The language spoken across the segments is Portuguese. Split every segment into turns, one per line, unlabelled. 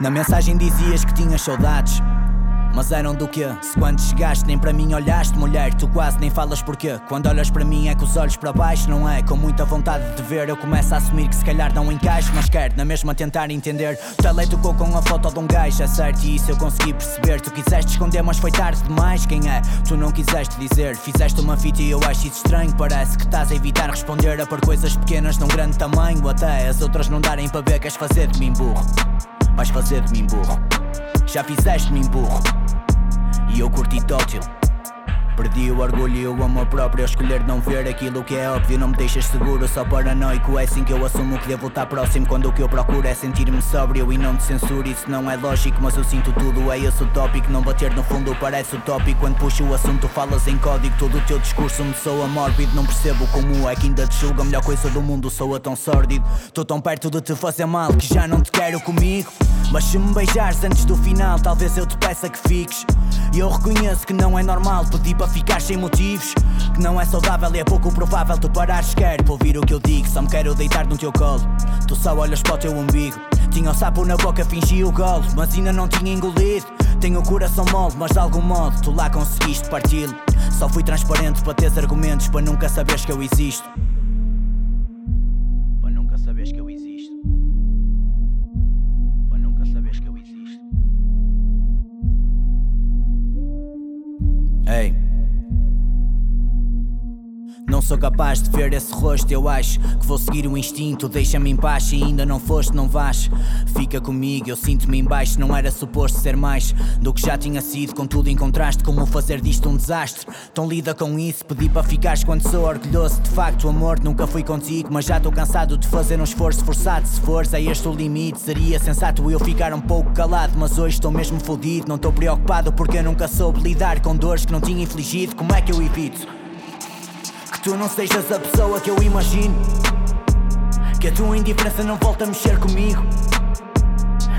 Na mensagem dizias que tinhas saudades. Mas eram do quê? Se quando chegaste nem para mim olhaste, mulher, tu quase nem falas porquê. Quando olhas para mim é com os olhos para baixo, não é? Com muita vontade de ver, eu começo a assumir que se calhar não encaixo, mas quero na mesma tentar entender. O tele tocou com a foto de um gajo, é certo, e isso eu consegui perceber. Tu quiseste esconder, mas foi tarde demais. Quem é? Tu não quiseste dizer. Fizeste uma fita e eu acho isso estranho. Parece que estás a evitar responder a por coisas pequenas num grande tamanho. Até as outras não darem para ver, queres fazer de mim burro. Vais fazer de mim burro. Já fizeste-me burro. E eu curti tótil. Perdi o orgulho e o amor próprio a escolher não ver aquilo que é óbvio. Não me deixas seguro, só paranoico. É assim que eu assumo que devo estar próximo. Quando o que eu procuro é sentir-me sóbrio e não te censuro. Isso não é lógico, mas eu sinto tudo. É esse o tópico. Não bater no fundo parece utópico. Quando puxo o assunto, falas em código. Todo o teu discurso me soa mórbido. Não percebo como é que ainda te julga. A melhor coisa do mundo soa tão sórdido. Estou tão perto de te fazer mal que já não te quero comigo. Mas se me beijares antes do final, talvez eu te peça que fiques. E eu reconheço que não é normal pedir para ficar sem motivos. Que não é saudável e é pouco provável tu parares. Quero para ouvir o que eu digo, só me quero deitar no teu colo. Tu só olhas para o teu umbigo. Tinha o sapo na boca, fingi o golo, mas ainda não tinha engolido. Tenho o coração mole, mas de algum modo tu lá conseguiste parti-lo. Só fui transparente para teres argumentos, para nunca saberes que eu existo. Para nunca saberes que eu existo. Para nunca saberes que eu existo. Ei. Não sou capaz de ver esse rosto, eu acho que vou seguir o instinto. Deixa-me em paz, se ainda não foste, não vais. Fica comigo, eu sinto-me em baixo. Não era suposto ser mais do que já tinha sido. Contudo, encontraste como fazer disto um desastre. Então lida com isso, pedi para ficares quando sou orgulhoso. De facto, amor nunca foi contigo, mas já estou cansado de fazer um esforço forçado. Se fores, é este o limite. Seria sensato eu ficar um pouco calado, mas hoje estou mesmo fodido. Não estou preocupado porque eu nunca soube lidar com dores que não tinha infligido. Como é que eu evito? Que tu não sejas a pessoa que eu imagino. Que a tua indiferença não volta a mexer comigo.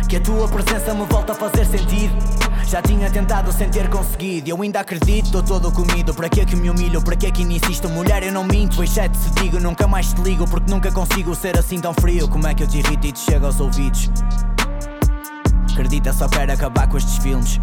Que a tua presença me volta a fazer sentido. Já tinha tentado sem ter conseguido. Eu ainda acredito, estou todo comido. Para que é que me humilho? Para que é que ainda insisto? Mulher, eu não minto, exceto se digo. Nunca mais te ligo, porque nunca consigo ser assim tão frio. Como é que eu te irrito e te chego aos ouvidos? Acredita, só quero acabar com estes filmes.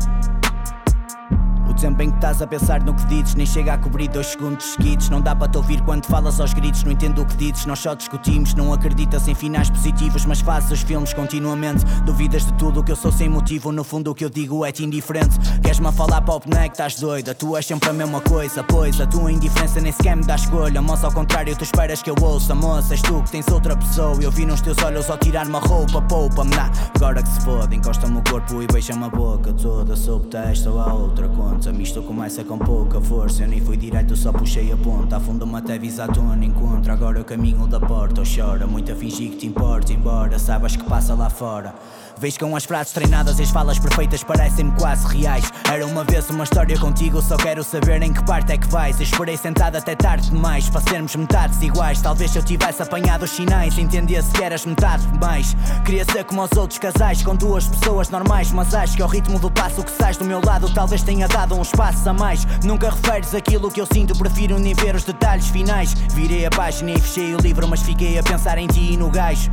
Tempo em que estás a pensar no que dizes. Nem chega a cobrir dois segundos seguidos. Não dá para te ouvir quando falas aos gritos. Não entendo o que dizes, nós só discutimos. Não acreditas em finais positivos Mas fazes os filmes continuamente. Duvidas de tudo o que eu sou sem motivo. No fundo o que eu digo é-te indiferente. Queres-me falar para o boneco, estás doida Tu és sempre a mesma coisa Pois a tua indiferença nem sequer me dá escolha. Moça ao contrário, tu esperas que eu ouça. Moça, és tu que tens outra pessoa. Eu vi nos teus olhos ao tirar-me a roupa Poupa-me, nah. agora que se foda Encosta-me o corpo e beija-me a boca Toda. Sob testa ou a outra conta Misto começa com pouca força. Eu nem fui direto, só puxei a ponta. Afunda-me até visa a tona Encontra agora o caminho da porta. Ou chora, muito a fingir que te importa Embora saibas que passa lá fora Vês com as frases treinadas e as falas perfeitas parecem-me quase reais. Era uma vez uma história contigo, só quero saber em que parte é que vais. Esperei sentado até tarde demais para sermos metades iguais. Talvez se eu tivesse apanhado os sinais, entendesse que eras metade demais. Queria ser como os outros casais, com duas pessoas normais. Mas acho que ao ritmo do passo que sais do meu lado, talvez tenha dado uns passos a mais. Nunca referes aquilo que eu sinto, prefiro nem ver os detalhes finais. Virei a página e fechei o livro, mas fiquei a pensar em ti e no gajo.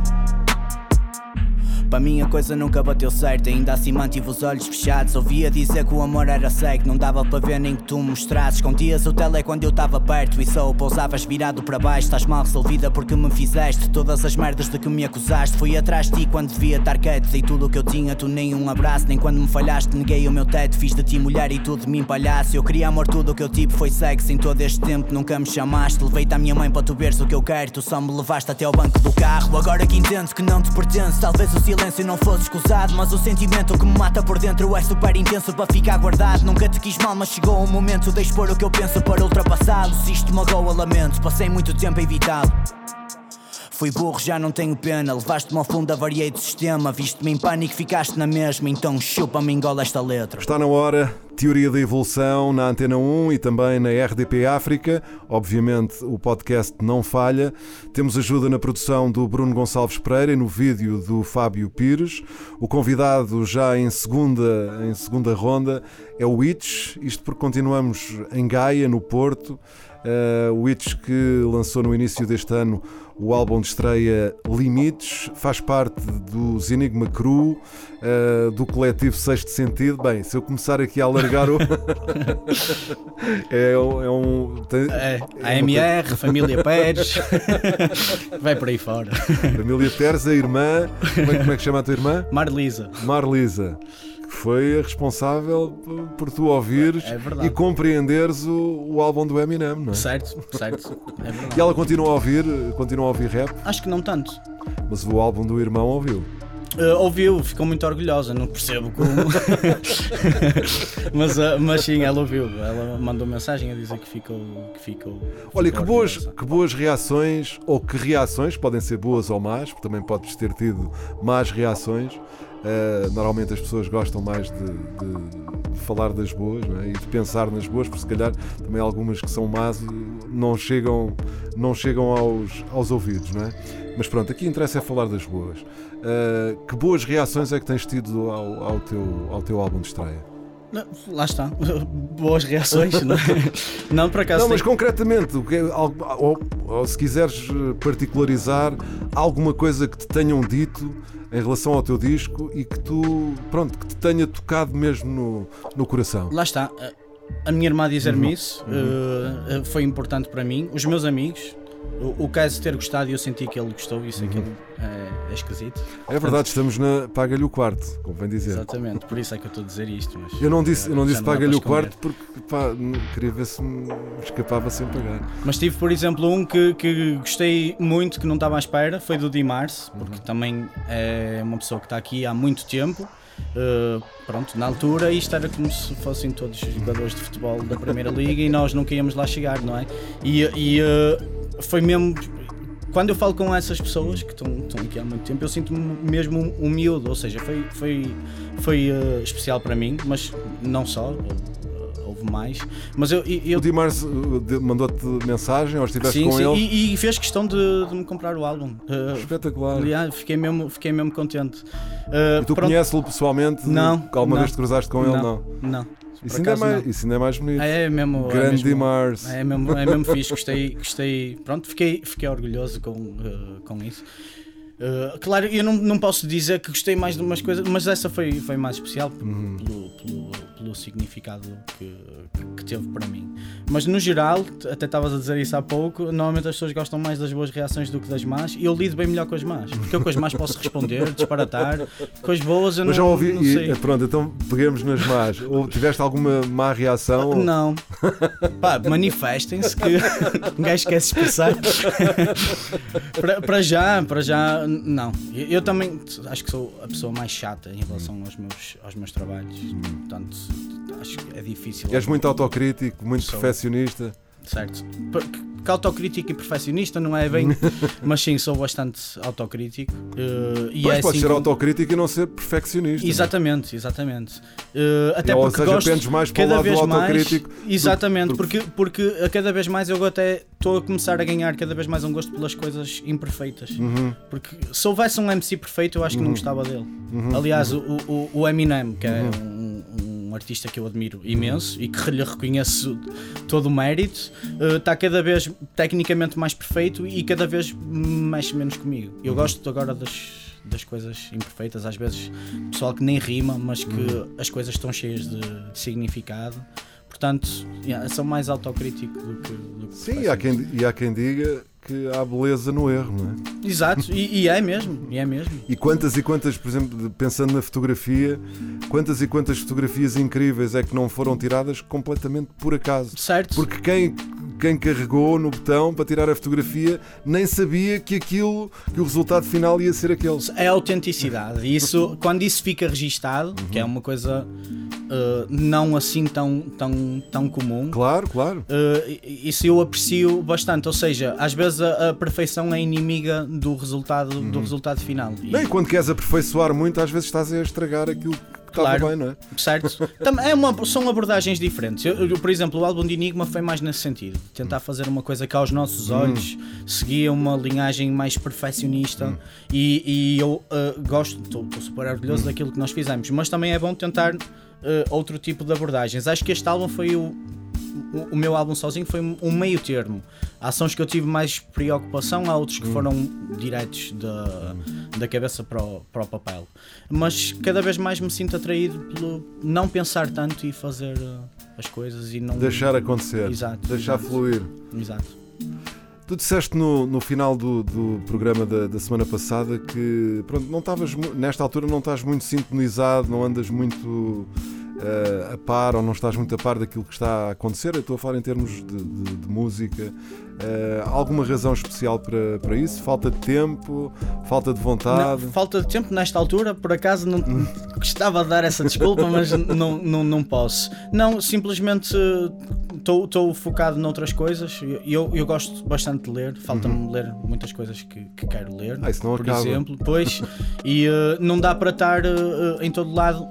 Para mim a coisa nunca bateu certo, ainda assim mantive os olhos fechados. Ouvia dizer que o amor era cego, não dava para ver nem que tu me mostrasses. Escondias o tele quando eu estava perto e só pousavas virado para baixo. Estás mal resolvida porque me fizeste todas as merdas de que me acusaste. Fui atrás de ti quando devia estar quieto, dei tudo o que eu tinha, tu nem um abraço. Nem quando me falhaste, neguei o meu teto. Fiz de ti mulher e tu de mim palhaço. Eu queria amor, tudo o que eu tive foi sexo. Em todo este tempo nunca me chamaste. Levei-te à minha mãe para tu veres o que eu quero. Tu só me levaste até ao banco do carro. Agora que entendo que não te pertence, talvez o silêncio não fosse escusado Mas o sentimento que me mata por dentro é super intenso para ficar guardado. Nunca te quis mal, mas chegou o momento de expor o que eu penso para ultrapassá-lo. Se isto magoa, lamento, passei muito tempo a evitá-lo Fui burro, já não tenho pena. Levaste-me ao fundo, avariei de sistema. Viste-me em pânico, ficaste na mesma. Então chupa-me, engola esta letra.
Está na hora, Teoria da Evolução na Antena 1 e também na RDP África. Obviamente o podcast não falha. Temos ajuda na produção do Bruno Gonçalves Pereira e no vídeo do Fábio Pires. O convidado já em segunda, em segunda ronda é o Itch. Isto porque continuamos em Gaia, no Porto. Uh, o Itch que lançou no início deste ano o álbum de estreia Limites, faz parte dos Enigma Cru, uh, do coletivo Sexto Sentido. Bem, se eu começar aqui a alargar o. é, um. É, um,
tem, é a MR, uma... Família Pérez, vai por aí fora.
Família Pérez, a irmã. Como é, como é que chama a tua irmã?
Marlisa.
Marlisa foi a responsável por tu ouvires é e compreenderes o, o, álbum do Eminem, não é?
Certo, certo.
É e ela continua a ouvir, continua a ouvir rap?
Acho que não tanto.
Mas o álbum do irmão ouviu?
Uh, ouviu, ficou muito orgulhosa, não percebo como. mas, uh, mas sim, ela ouviu. Ela mandou mensagem a dizer que ficou. Que ficou
Olha, que boas, que boas reações, ou que reações, podem ser boas ou más, porque também podes ter tido más reações Uh, normalmente as pessoas gostam mais de, de, de falar das boas é? e de pensar nas boas, porque se calhar também algumas que são más não chegam, não chegam aos, aos ouvidos, não é? Mas pronto, aqui interessa é falar das boas. Uh, que boas reações é que tens tido ao, ao, teu, ao teu álbum de estreia?
Lá está, boas reações, não é? Não, por acaso.
Não, mas tem... concretamente, ou, ou, se quiseres particularizar alguma coisa que te tenham dito em relação ao teu disco e que tu, pronto, que te tenha tocado mesmo no, no coração.
Lá está. A minha irmã dizer-me uhum. isso uhum. Uh, foi importante para mim. Os meus amigos, o, o caso de ter gostado e eu senti que ele gostou, isso uhum. aquilo é, é esquisito.
É verdade, estamos na Paga-lhe o quarto, convém dizer.
Exatamente, por isso é que eu estou a dizer isto. Mas
eu não disse, eu não disse Paga-lhe o quarto porque pá, queria ver se me escapava sem pagar.
Mas tive, por exemplo, um que, que gostei muito, que não estava à espera, foi do Dimars, porque uhum. também é uma pessoa que está aqui há muito tempo. Uh, pronto, na altura isto era como se fossem todos jogadores de futebol da Primeira Liga e nós nunca íamos lá chegar, não é? E, e uh, foi mesmo. Quando eu falo com essas pessoas que estão, estão aqui há muito tempo, eu sinto-me mesmo um, miúdo, ou seja, foi, foi, foi uh, especial para mim, mas não só, houve mais. Mas eu, eu...
O Dimars mandou-te mensagem ou estiveste
sim,
com
sim,
ele?
E, e fez questão de, de, me comprar o álbum.
Uh, Espetacular.
Aliás, fiquei mesmo, fiquei mesmo contente.
Uh, e tu conheces-lo pessoalmente?
Não.
Alguma
não,
vez te cruzaste com
não,
ele?
Não. Não.
Isso ainda, é mais, isso ainda é mais bonito.
É mesmo.
Grande
é
mesmo, Mars.
É mesmo, é mesmo fixe, gostei, gostei. Pronto, fiquei, fiquei orgulhoso com, uh, com isso. Uh, claro, eu não, não posso dizer que gostei mais de umas coisas, mas essa foi, foi mais especial uhum. pelo, pelo, pelo, significado que, que, teve para mim. Mas no geral, até estavas a dizer isso há pouco, normalmente as pessoas gostam mais das boas reações do que das más e eu lido bem melhor com as más, porque eu com as más posso responder, disparatar, com as boas eu não,
mas já ouvi,
não sei.
E, pronto, então peguemos nas más. Ou tiveste alguma má reação?
Não. Pá, manifestem-se que um gajo quer se expressar. para, para já, para já não. Eu, eu, também acho que sou a pessoa mais chata em relação aos meus, aos meus trabalhos. Portanto, acho que é difícil.
És muito autocrítico, muito sou. perfeccionista.
Certo. Que autocrítico e perfeccionista não é bem, mas sim, sou bastante autocrítico. Uh,
e
é
pode
assim
ser autocrítico e não ser perfeccionista.
É? Exatamente,
não?
exatamente. Uh, até
Ou
porque
seja,
gosto
pendes mais para cada o lado vez do autocrítico.
Mais, exatamente, do, porque, porque a cada vez mais eu até estou a começar a ganhar cada vez mais um gosto pelas coisas imperfeitas.
Uhum.
Porque se houvesse um MC perfeito, eu acho que uhum. não gostava dele. Uhum. Aliás, o, o, o, Eminem, que é uhum. um, um artista que eu admiro imenso e que lhe reconheço todo o mérito, está uh, cada vez tecnicamente mais perfeito e cada vez mexe menos comigo. Eu uhum. gosto agora das, das coisas imperfeitas, às vezes pessoal que nem rima, mas que uhum. as coisas estão cheias de, de significado. Portanto, yeah, sou mais autocrítico do que. Do que
Sim, há quem, e há quem diga que há beleza no erro, não é?
Exato, e, e, é mesmo, e é mesmo.
E quantas e quantas, por exemplo, pensando na fotografia, quantas e quantas fotografias incríveis é que não foram tiradas completamente por acaso?
Certo.
Porque quem quem carregou no botão para tirar a fotografia nem sabia que aquilo, que o resultado final ia ser aquele.
É a autenticidade. E Isso, quando isso fica registado, que é uma coisa uh, não assim tão, tão, tão comum,
Claro, claro.
uh, isso eu aprecio bastante. Ou seja, às vezes a, a perfeição é inimiga do resultado, do resultado final. E-
Bem, quando queres aperfeiçoar muito, às vezes estás a estragar aquilo
Claro.
bem, não é?
Certo? É uma- são abordagens diferentes. Eu- eu, por exemplo, o álbum de Enigma foi mais nesse sentido. Tentar fazer uma coisa que aos nossos olhos seguia uma linhagem mais perfeccionista e, e eu uh, gosto, estou super orgulhoso daquilo que nós fizemos, mas também é bom tentar uh, outro tipo de abordagens. Acho que este álbum foi o, o, o meu álbum sozinho foi um meio termo. Há sons que eu tive mais preocupação, há outros que foram diretos da, da cabeça para o, para o papel. Mas cada vez mais me sinto atraído pelo não pensar tanto e fazer uh, as coisas e não.
Deixar acontecer,
Exato,
deixar
exato.
fluir.
Exato.
Tu disseste no, no final do, do programa da, da semana passada que pronto, não estavas nesta altura não estás muito sintonizado, não andas muito eh, a par ou não estás muito a par daquilo que está a acontecer. Eu estou a falar em termos de, de- de música. Eh, há alguma razão especial para, para isso? Falta de tempo? Falta de vontade?
Não, falta de tempo nesta altura, por acaso não gostava de dar essa desculpa, mas não, não, não posso. Não, simplesmente estou focado noutras coisas. Eu, eu, gosto bastante de ler, falta-me ler muitas coisas que, que quero ler,
Ah, isso não
por
acaba.
exemplo. Pois, e eh, não dá para estar eh, eh, em todo lado.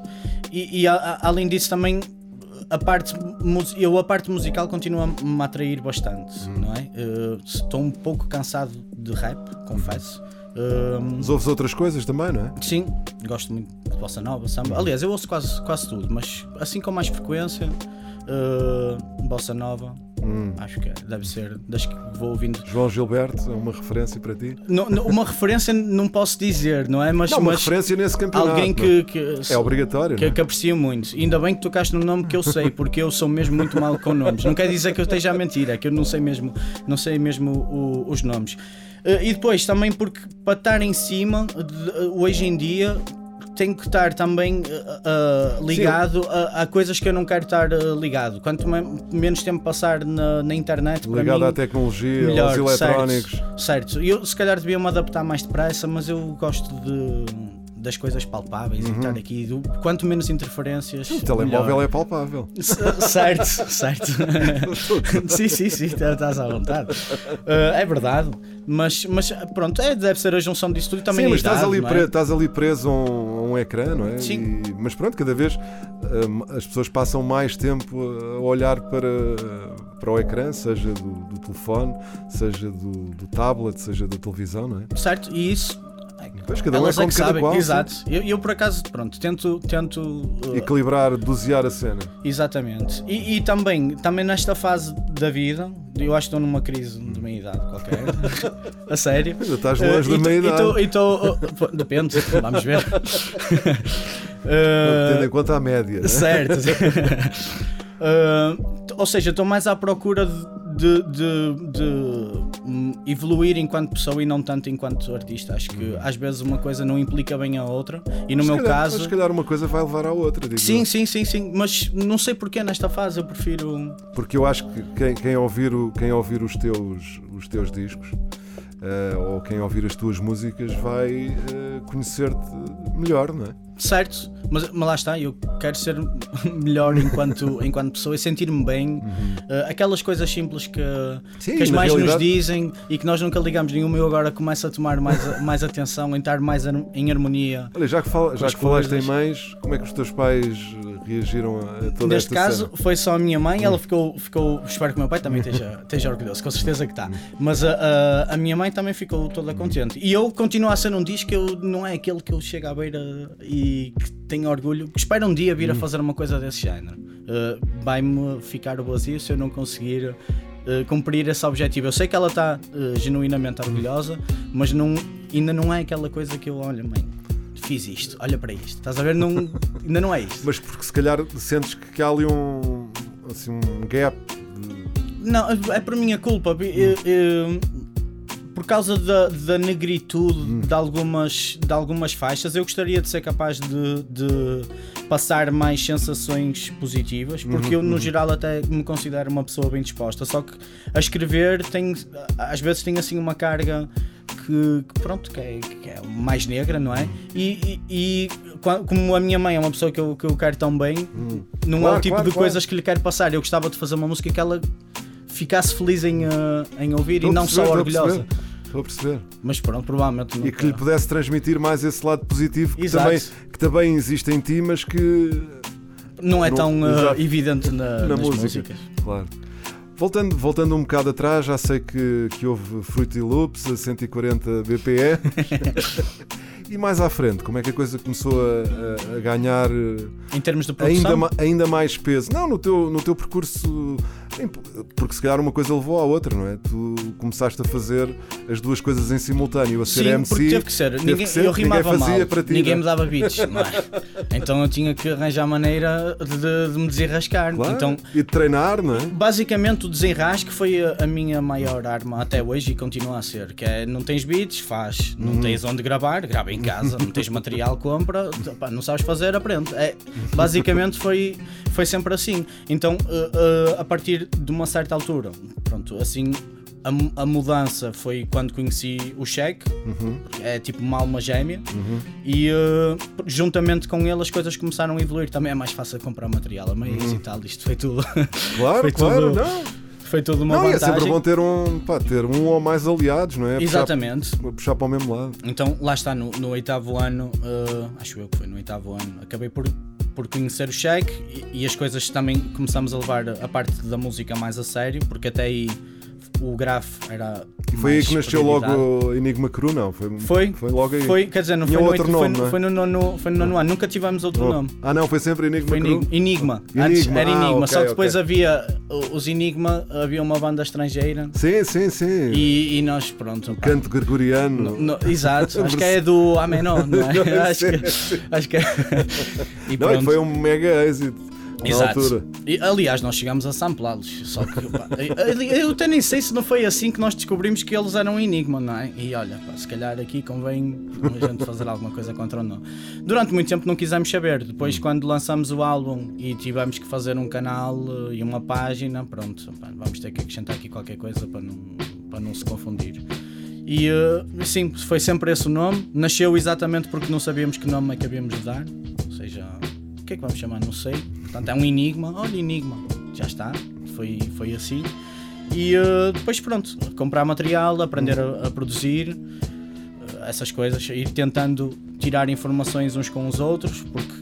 E, e a- a- além disso também a parte, eu a parte musical continua-me a atrair bastante,
Hum.
não é? Eh, Estou um pouco cansado de rap, confesso. Eh,
Mas ouves outras coisas também, não é?
sim, gosto muito de bossa nova, samba. Aliás, eu ouço quase, quase tudo, mas assim com mais frequência, eh, bossa nova,
Hum.
acho que é, deve ser das que vou ouvindo.
João Gilberto é uma referência para ti?
Não- não- uma referência não posso dizer, não é? Mas,
Não, uma
mas
referência nesse campeonato.
alguém
não
que, que-
é? É obrigatório,
que,
é?
que aprecio muito. Ainda bem que tocaste no nome que eu sei, porque eu sou mesmo muito mal com nomes. Não quer dizer que eu esteja a mentir, é que eu não sei mesmo, não sei mesmo o- os nomes. Eh, E depois também porque para estar em cima, de- hoje em dia. Tenho que estar também eh, ligado a, a coisas que eu não quero estar eh, ligado. Quanto me- menos tempo passar na, na internet,
Ligado
mim,
à tecnologia,
melhor,
aos eletrónicos.
Certo, certo. Eu se calhar devia me adaptar mais depressa, mas eu gosto de, das coisas palpáveis e estar aqui. do- Quanto menos interferências.
Uhum. O telemóvel
melhor.
é palpável.
C- Certo, certo. sim, sim, sim, tá- estás à vontade. Uh, é verdade, mas, mas pronto, é, deve ser a junção disso tudo e também
Sim, mas estás ali,
é?
pre- estás ali preso a um, um ecrã, não é?
Sim.
E- mas pronto, cada vez hum, as pessoas passam mais tempo a olhar para, para o ecrã, seja do, do telefone, seja do, do tablet, seja da televisão, não é?
Certo, e isso.
Pois, cada um é
Elas é que sabem,
qual.
exato. Eu, eu, por acaso, pronto, tento. tento uh,
Equilibrar, dosear a cena.
Exatamente. E, e também, também nesta fase da vida, eu acho que estou numa crise de meia idade qualquer. a sério.
Ainda estás longe da
e tô-
meia idade.
e tô- oh, pô, depende, vamos ver. Eh,
Tendo em conta a média. né?
certo. Eh, ou seja, estou mais à procura de, de- de, hum, evoluir enquanto pessoa e não tanto enquanto artista. Acho que às vezes uma coisa não implica bem a outra. E no
Se
meu
calhar-
caso.
mas Se calhar uma coisa vai levar à outra, digo
Sim,
eu.
sim, sim, sim, mas não sei porque nesta fase eu prefiro.
Porque eu acho que quem, quem ouvir, o- quem ouvir os, teus, os teus discos eh, ou quem ouvir as tuas músicas vai eh, conhecer-te melhor, não é?
Certo, mas, mas lá está, eu quero ser melhor enquanto, enquanto pessoa e sentir-me bem. Uh, aquelas coisas simples que,
Uhum. Sim,
que as mães nos dizem e que nós nunca ligamos nenhuma, eu agora começo a tomar mais, mais atenção, em estar mais em harmonia.
Olha, já que, fala- já que falaste em mães, como é que os teus pais reagiram a toda
Neste caso,
cena?
foi só a minha mãe,
Hum.
ela ficou, ficou. Espero que o meu pai também esteja, esteja orgulhoso, com certeza que está.
Hum.
Mas a, a, a minha mãe também ficou toda contente. E eu continuo a ser um disco eu, não é aquele que eu chego à beira e que tenho orgulho, que espero um dia vir
Hum.
a fazer uma coisa desse género. Uh, Vai-me ficar vazio se eu não conseguir. uh, cumprir esse objetivo. Eu sei que ela está uh, genuinamente orgulhosa, mas não, ainda não é aquela coisa que eu, olha, mãe, fiz isto, olha para isto. Estás a ver? Não, ainda não é isto.
Mas porque se calhar sentes que, há ali um, assim, um gap.
Não, é por minha culpa. Eu- eu- por causa da, da negritude
Hum.
de, algumas, de algumas faixas, eu gostaria de ser capaz de, de passar mais sensações positivas, porque
Uhum,
eu, no geral, até me considero uma pessoa bem disposta. Só que a escrever tem, às vezes tem assim uma carga que, que pronto, que é, que é mais negra, não é? E, e- e como a minha mãe é uma pessoa que eu, que eu quero tão bem, não é
Claro,
o tipo
claro,
de
claro.
coisas que lhe quero passar. Eu gostava de fazer uma música que ela ficasse feliz em, eh, em ouvir e não
perceber,
só orgulhosa.
perceber, Estou a perceber.
Mas pronto, provavelmente
E que lhe pudesse transmitir mais esse lado positivo que também, que também existe em ti, mas que
não é
não-
tão
exato.
evidente na,
na
nas
música.
músicas.
Claro. Voltando, voltando um bocado atrás, já sei que, que houve Fruity Loops a 140 BPE. e mais à frente, como é que a coisa começou a, a- ganhar eh,
Em termos de produção,
ainda, ainda mais peso? Não, no teu, no teu percurso, porque se calhar uma coisa levou à outra, não é? Tu começaste a fazer as duas coisas em simultâneo, a ser
Sim,
MC.
porque teve que ser.
teve
ninguém,
que ser,
eu rimava
ninguém fazia
mal,
para ti.
ninguém
não
me
é?
dava beats, é? Então eu tinha que arranjar maneira de, de me desenrascar.
Claro,
Então,
E de treinar, não é?
basicamente, o desenrasque foi a, a minha maior arma até hoje e continua a ser. Que é, não tens beats, faz.
Uhum.
Não tens onde gravar, grava em casa. Não tens material, compra. Pá, não sabes fazer, aprende. É, basicamente foi, foi sempre assim. Então, eh, eh, a partir de uma certa altura, pronto, assim... A, a mudança foi quando conheci o Cheque,
Uhum.
é tipo uma alma gêmea, e eh, juntamente com ele as coisas começaram a evoluir. Também é mais fácil comprar material a meias e tal. Isto foi tudo,
Uhum. Claro,
Foi
claro,
tudo-
não.
Foi tudo uma
Não, e é
vantagem.
sempre bom ter um, pá, ter um ou mais aliados, não é? Puxar-
Exatamente.
Puxar, para o mesmo lado.
Então lá está, no, no oitavo ano, eh, acho eu que foi no oitavo ano, acabei por, por conhecer o Shake e, e as coisas também começamos a levar a parte da música mais a sério, porque até aí o graf era.
E foi aí que nasceu
prioridade.
logo Enigma Cru, não? Foi,
Foi,
foi logo aí.
Foi, quer dizer, não foi no,
outro
foi,
nome,
no-
não é?
foi no nono, foi no nono ano, nunca tivemos outro
Oh.
nome.
Ah, não, foi sempre Enigma
Foi
Cru.
Enig- Enigma. Antes
Enigma,
era
ah,
Enigma, só
ok,
que depois
ok.
havia o- os Enigma, havia uma banda estrangeira
Sim, sim, sim.
e, e nós, pronto. pá,
Canto gregoriano.
no- exato, acho que é do Amenon, não é? acho, que, acho que é. E
Não, foi um mega êxito.
Exato.
altura.
E, aliás, nós chegámos a samplá-los. Só que pá, eu, eu até nem sei se não foi assim que nós descobrimos que eles eram um enigma, não é? E olha, pá, se calhar aqui convém a gente fazer alguma coisa contra o não. Durante muito tempo não quisemos saber. Depois, quando lançamos o álbum e tivemos que fazer um canal eh, e uma página, pronto, pá, vamos ter que acrescentar aqui qualquer coisa para não, para não se confundir. E eh, sim, foi sempre esse o nome. Nasceu exatamente porque não sabíamos que nome é que havíamos de dar. Ou seja, que é que vamos chamar? Não sei. Portanto, é um enigma. Olha, enigma. Já está. Foi, foi assim. E eh, depois, pronto, comprar material, aprender a, a produzir eh, essas coisas, ir tentando tirar informações uns com os outros, porque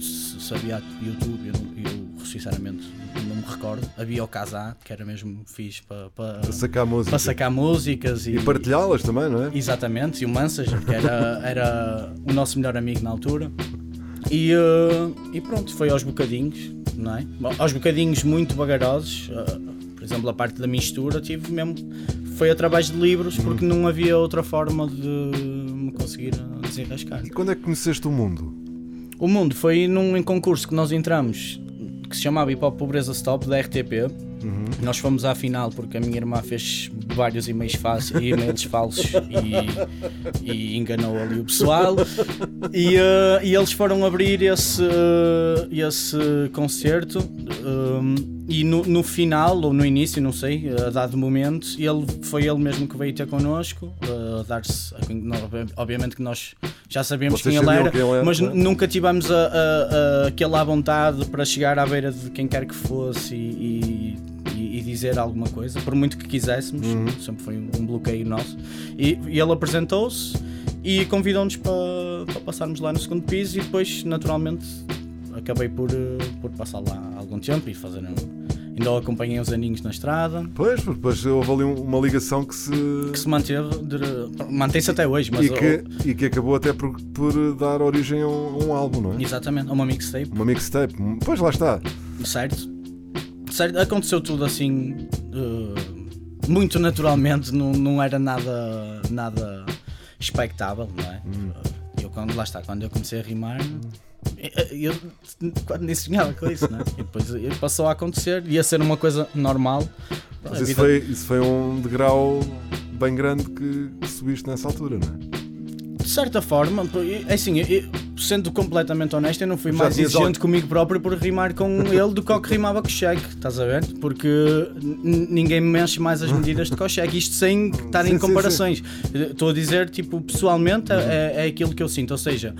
se, havia YouTube, eu, eu sinceramente não me recordo. Havia o Casá, que era mesmo fixe para, para,
Para sacar música.
para sacar músicas
E partilhá-las também, não é?
Exatamente, e o Mansas, que era, era o nosso melhor amigo na altura. E, eh, e pronto, foi aos bocadinhos, não é? Aos bocadinhos muito vagarosos, eh, por exemplo, a parte da mistura, tive mesmo. Foi através de livros, porque não havia outra forma de me conseguir desenrascar.
E quando é que conheceste o mundo?
O mundo foi num concurso que nós entramos que se chamava Hip Hop Pobreza Stop da RTP. Nós fomos à final porque a minha irmã fez vários e-mails, falsos, e-mails falsos e, e enganou ali o pessoal. E, eh, e eles foram abrir esse, esse concerto. um, e no, no final, ou no início, não sei, a dado momento, ele, foi ele mesmo que veio ter connosco, a dar-se. Obviamente que nós já sabíamos quem ele era,
quem ele era,
mas
claro.
nunca tivemos a, a, a, aquele à vontade para chegar à beira de quem quer que fosse e, e, e dizer alguma coisa, por muito que quiséssemos,
Uhum.
sempre foi um, bloqueio nosso. E, e ele apresentou-se e convidou-nos para, para passarmos lá no segundo piso e depois, naturalmente, acabei por, eh, por passar lá algum tempo e fazer. um- Ainda o acompanhei uns aninhos na estrada,
Pois, depois houve ali um- uma ligação que se.
que se manteve, mantém-se até hoje, mas
e, que, e que acabou até por, por dar origem a um, a um álbum, não é?
exatamente, a uma mixtape.
Uma mixtape. Pois lá está.
Certo. Certo. Aconteceu tudo assim eh, muito naturalmente, não, não era nada, nada expectável, não é? Eu quando lá está, quando eu comecei a rimar, eu, eu quando nem sonhava com isso, não é? E depois eh, passou a acontecer, ia ser uma coisa normal.
Mas isso
vida-
foi, isso foi um degrau bem grande que subiste nessa altura, não é?
De certa forma, é assim, eu- sendo completamente honesto, eu não fui
Já
mais exigente comigo próprio por rimar com ele do que o que rimava com o Cheque, estás a ver? Porque ninguém me mexe mais as medidas do que o Cheque, isto sem estar em comparações. Estou a dizer, tipo, pessoalmente
Uhum.
é, é aquilo que eu sinto, ou seja,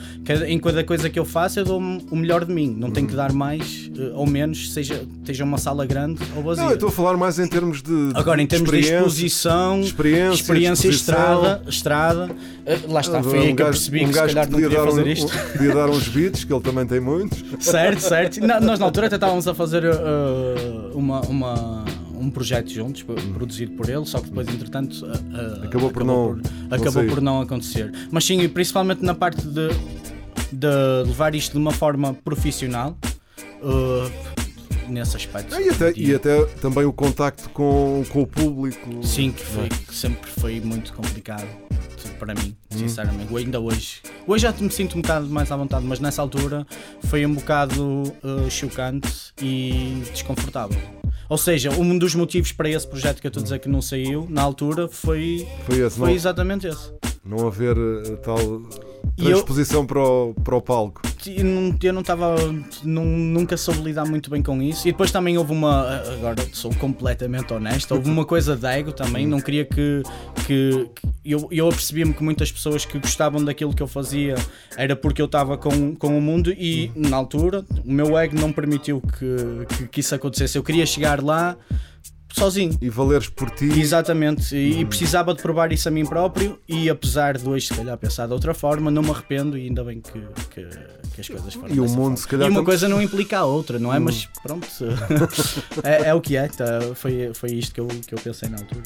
em cada coisa que eu faço eu dou o melhor de mim, não tenho
Uhum.
que dar mais eh, ou menos, seja, seja uma sala grande ou vazia.
Não, eu estou a falar mais em termos de.
Agora, em termos de exposição,
experiência,
experiência
exposição.
estrada, estrada, eh, lá está,
Ah,
foi
um
que eu percebi
um
que se calhar não
podia
queria fazer
um-
isto.
um- podia dar uns beats, que ele também tem muitos.
Certo, certo. Não, nós na altura até estávamos a fazer uh, uma, uma- um projeto juntos, produzido por ele, só que depois, entretanto, uh, uh,
Acabou por não- não
acabou por não acontecer. Mas sim, principalmente na parte de, de levar isto de uma forma profissional. uh, nesse aspecto.
Ah, e, até, e até também o contacto com, com o público.
Sim, que, foi, que sempre foi muito complicado para mim,
Hum.
sinceramente. Ainda hoje. Hoje já me sinto um bocado mais à vontade, mas nessa altura foi um bocado uh, chocante e desconfortável. Ou seja, um dos motivos para esse projeto que eu estou a dizer que não saiu na altura foi,
Foi esse,
foi
não,
exatamente esse.
não haver eh, tal
eu-
transposição para, o, para o palco.
Eu não- estava. Nunca soube lidar muito bem com isso. E depois também houve uma. Agora sou completamente honesto. Houve uma coisa de ego também. Não queria que. que, que- eu, eu apercebia-me que muitas pessoas que gostavam daquilo que eu fazia era porque eu estava com, com o mundo. E na altura o meu ego não permitiu que, que, que isso acontecesse. Eu queria chegar lá sozinho.
E valeres por ti.
Exatamente, e, e precisava de provar isso a mim próprio. E apesar de hoje, se calhar, pensar de outra forma, não me arrependo. E ainda bem que, que, que as coisas foram
E o mundo,
forma.
se calhar,
E uma coisa não implica a outra, não é? Mas pronto, é, é o que é. Tá, foi, foi isto que eu, que eu pensei na altura.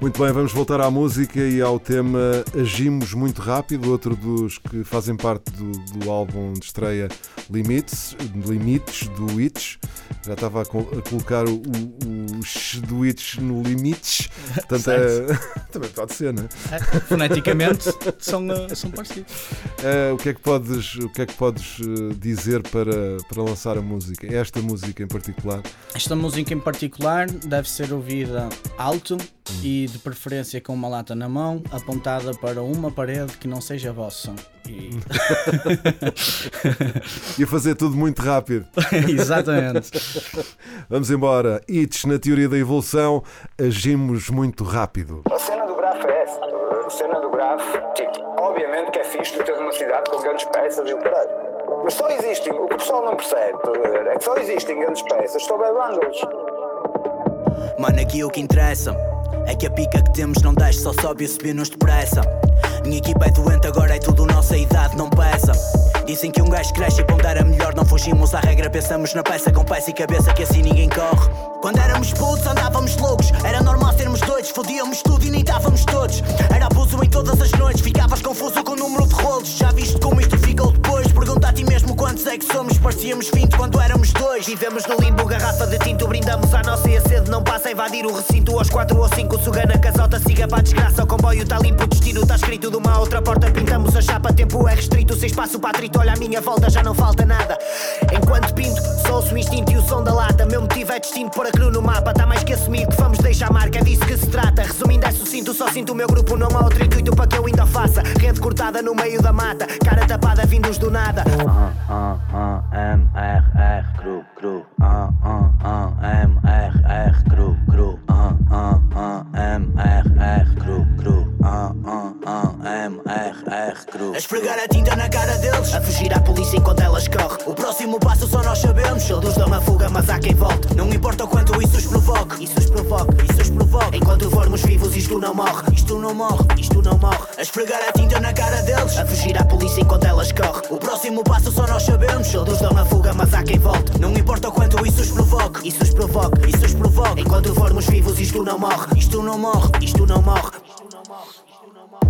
Muito bem, vamos voltar à música e ao tema Agimos Muito Rápido, outro dos que fazem parte do, do álbum de estreia Limites, Limites do Itch. Já estava a colocar o, o, o Do Itch no Limites, portanto é, também pode ser, não é?
É, foneticamente são, eh, são parecidos.
Eh, o que é que podes, o que é que podes eh, dizer para, para lançar a música? Esta música em particular?
Esta música em particular deve ser ouvida alto e de preferência com uma lata na mão, apontada para uma parede que não seja vossa. E...
E fazer tudo muito rápido.
Exatamente.
Vamos embora. Itch, na teoria da evolução, agimos muito rápido.
A cena do grafo é essa. A cena do grafo, tipo, obviamente que é fixe tu teres uma cidade com grandes peças e o caralho. Mas só existem, o que o pessoal não percebe, é que só existem grandes peças sobre bundles.
Mano, aqui o que interessa é que a pica que temos não desce, só sobe e subir-nos depressa. Minha equipa é doente, agora é tudo nossa idade, não pesa. Dizem que um gajo cresce e pondera melhor, não fugimos à regra, pensamos na peça com peça e cabeça que assim ninguém corre. Quando éramos putos andávamos loucos, era normal sermos doidos, fodíamos tudo e nem estávamos todos. Era abuso em todas as noites, ficavas confuso com o número de rolos. Já viste como isto ficou depois? Pergunta a ti mesmo quantos é que somos, parecíamos 20 quando éramos dois. Vivemos no limbo, garrafa de tinto, brindamos à nossa e a sede não passa a invadir o recinto aos 4 ou 5. Suga na casota, siga para a desgraça, o comboio está limpo, o destino está escrito de uma outra porta. Pintamos a chapa, tempo é restrito, sem espaço para atrito, olha a minha volta, já não falta nada. Enquanto pinto, só o instinto e o som da lata. Meu motivo é distinto, pôr a cru no mapa, tá mais que assumir que vamos deixar marca, é disso que se trata. Resumindo, é sucinto, só sinto o meu grupo, não há outro intuito para que eu ainda faça. Rede cortada no meio da mata, cara tapada, vindos do nada.
M, R, R, cru, cru. M, R, R, cru, cru. M, R, R, cru, cru.
A esfregar a tinta na cara deles. A fugir à polícia enquanto elas correm. O próximo passo só nós sabemos. Todos dão a fuga mas há quem volte. Não importa o quanto isso os provoque. Isso os provoque, isso os provoque. Enquanto formos vivos isto não morre. Isto não morre, isto não morre. A esfregar a tinta na cara deles. A fugir à polícia enquanto elas correm. O próximo passo só nós sabemos. Todos dão a fuga mas há quem volte. Não importa o quanto isso os provoque. Isso os provoque, isso os provoque. Enquanto formos vivos isto não morre. Isto não morre, isto não morre mach, ich.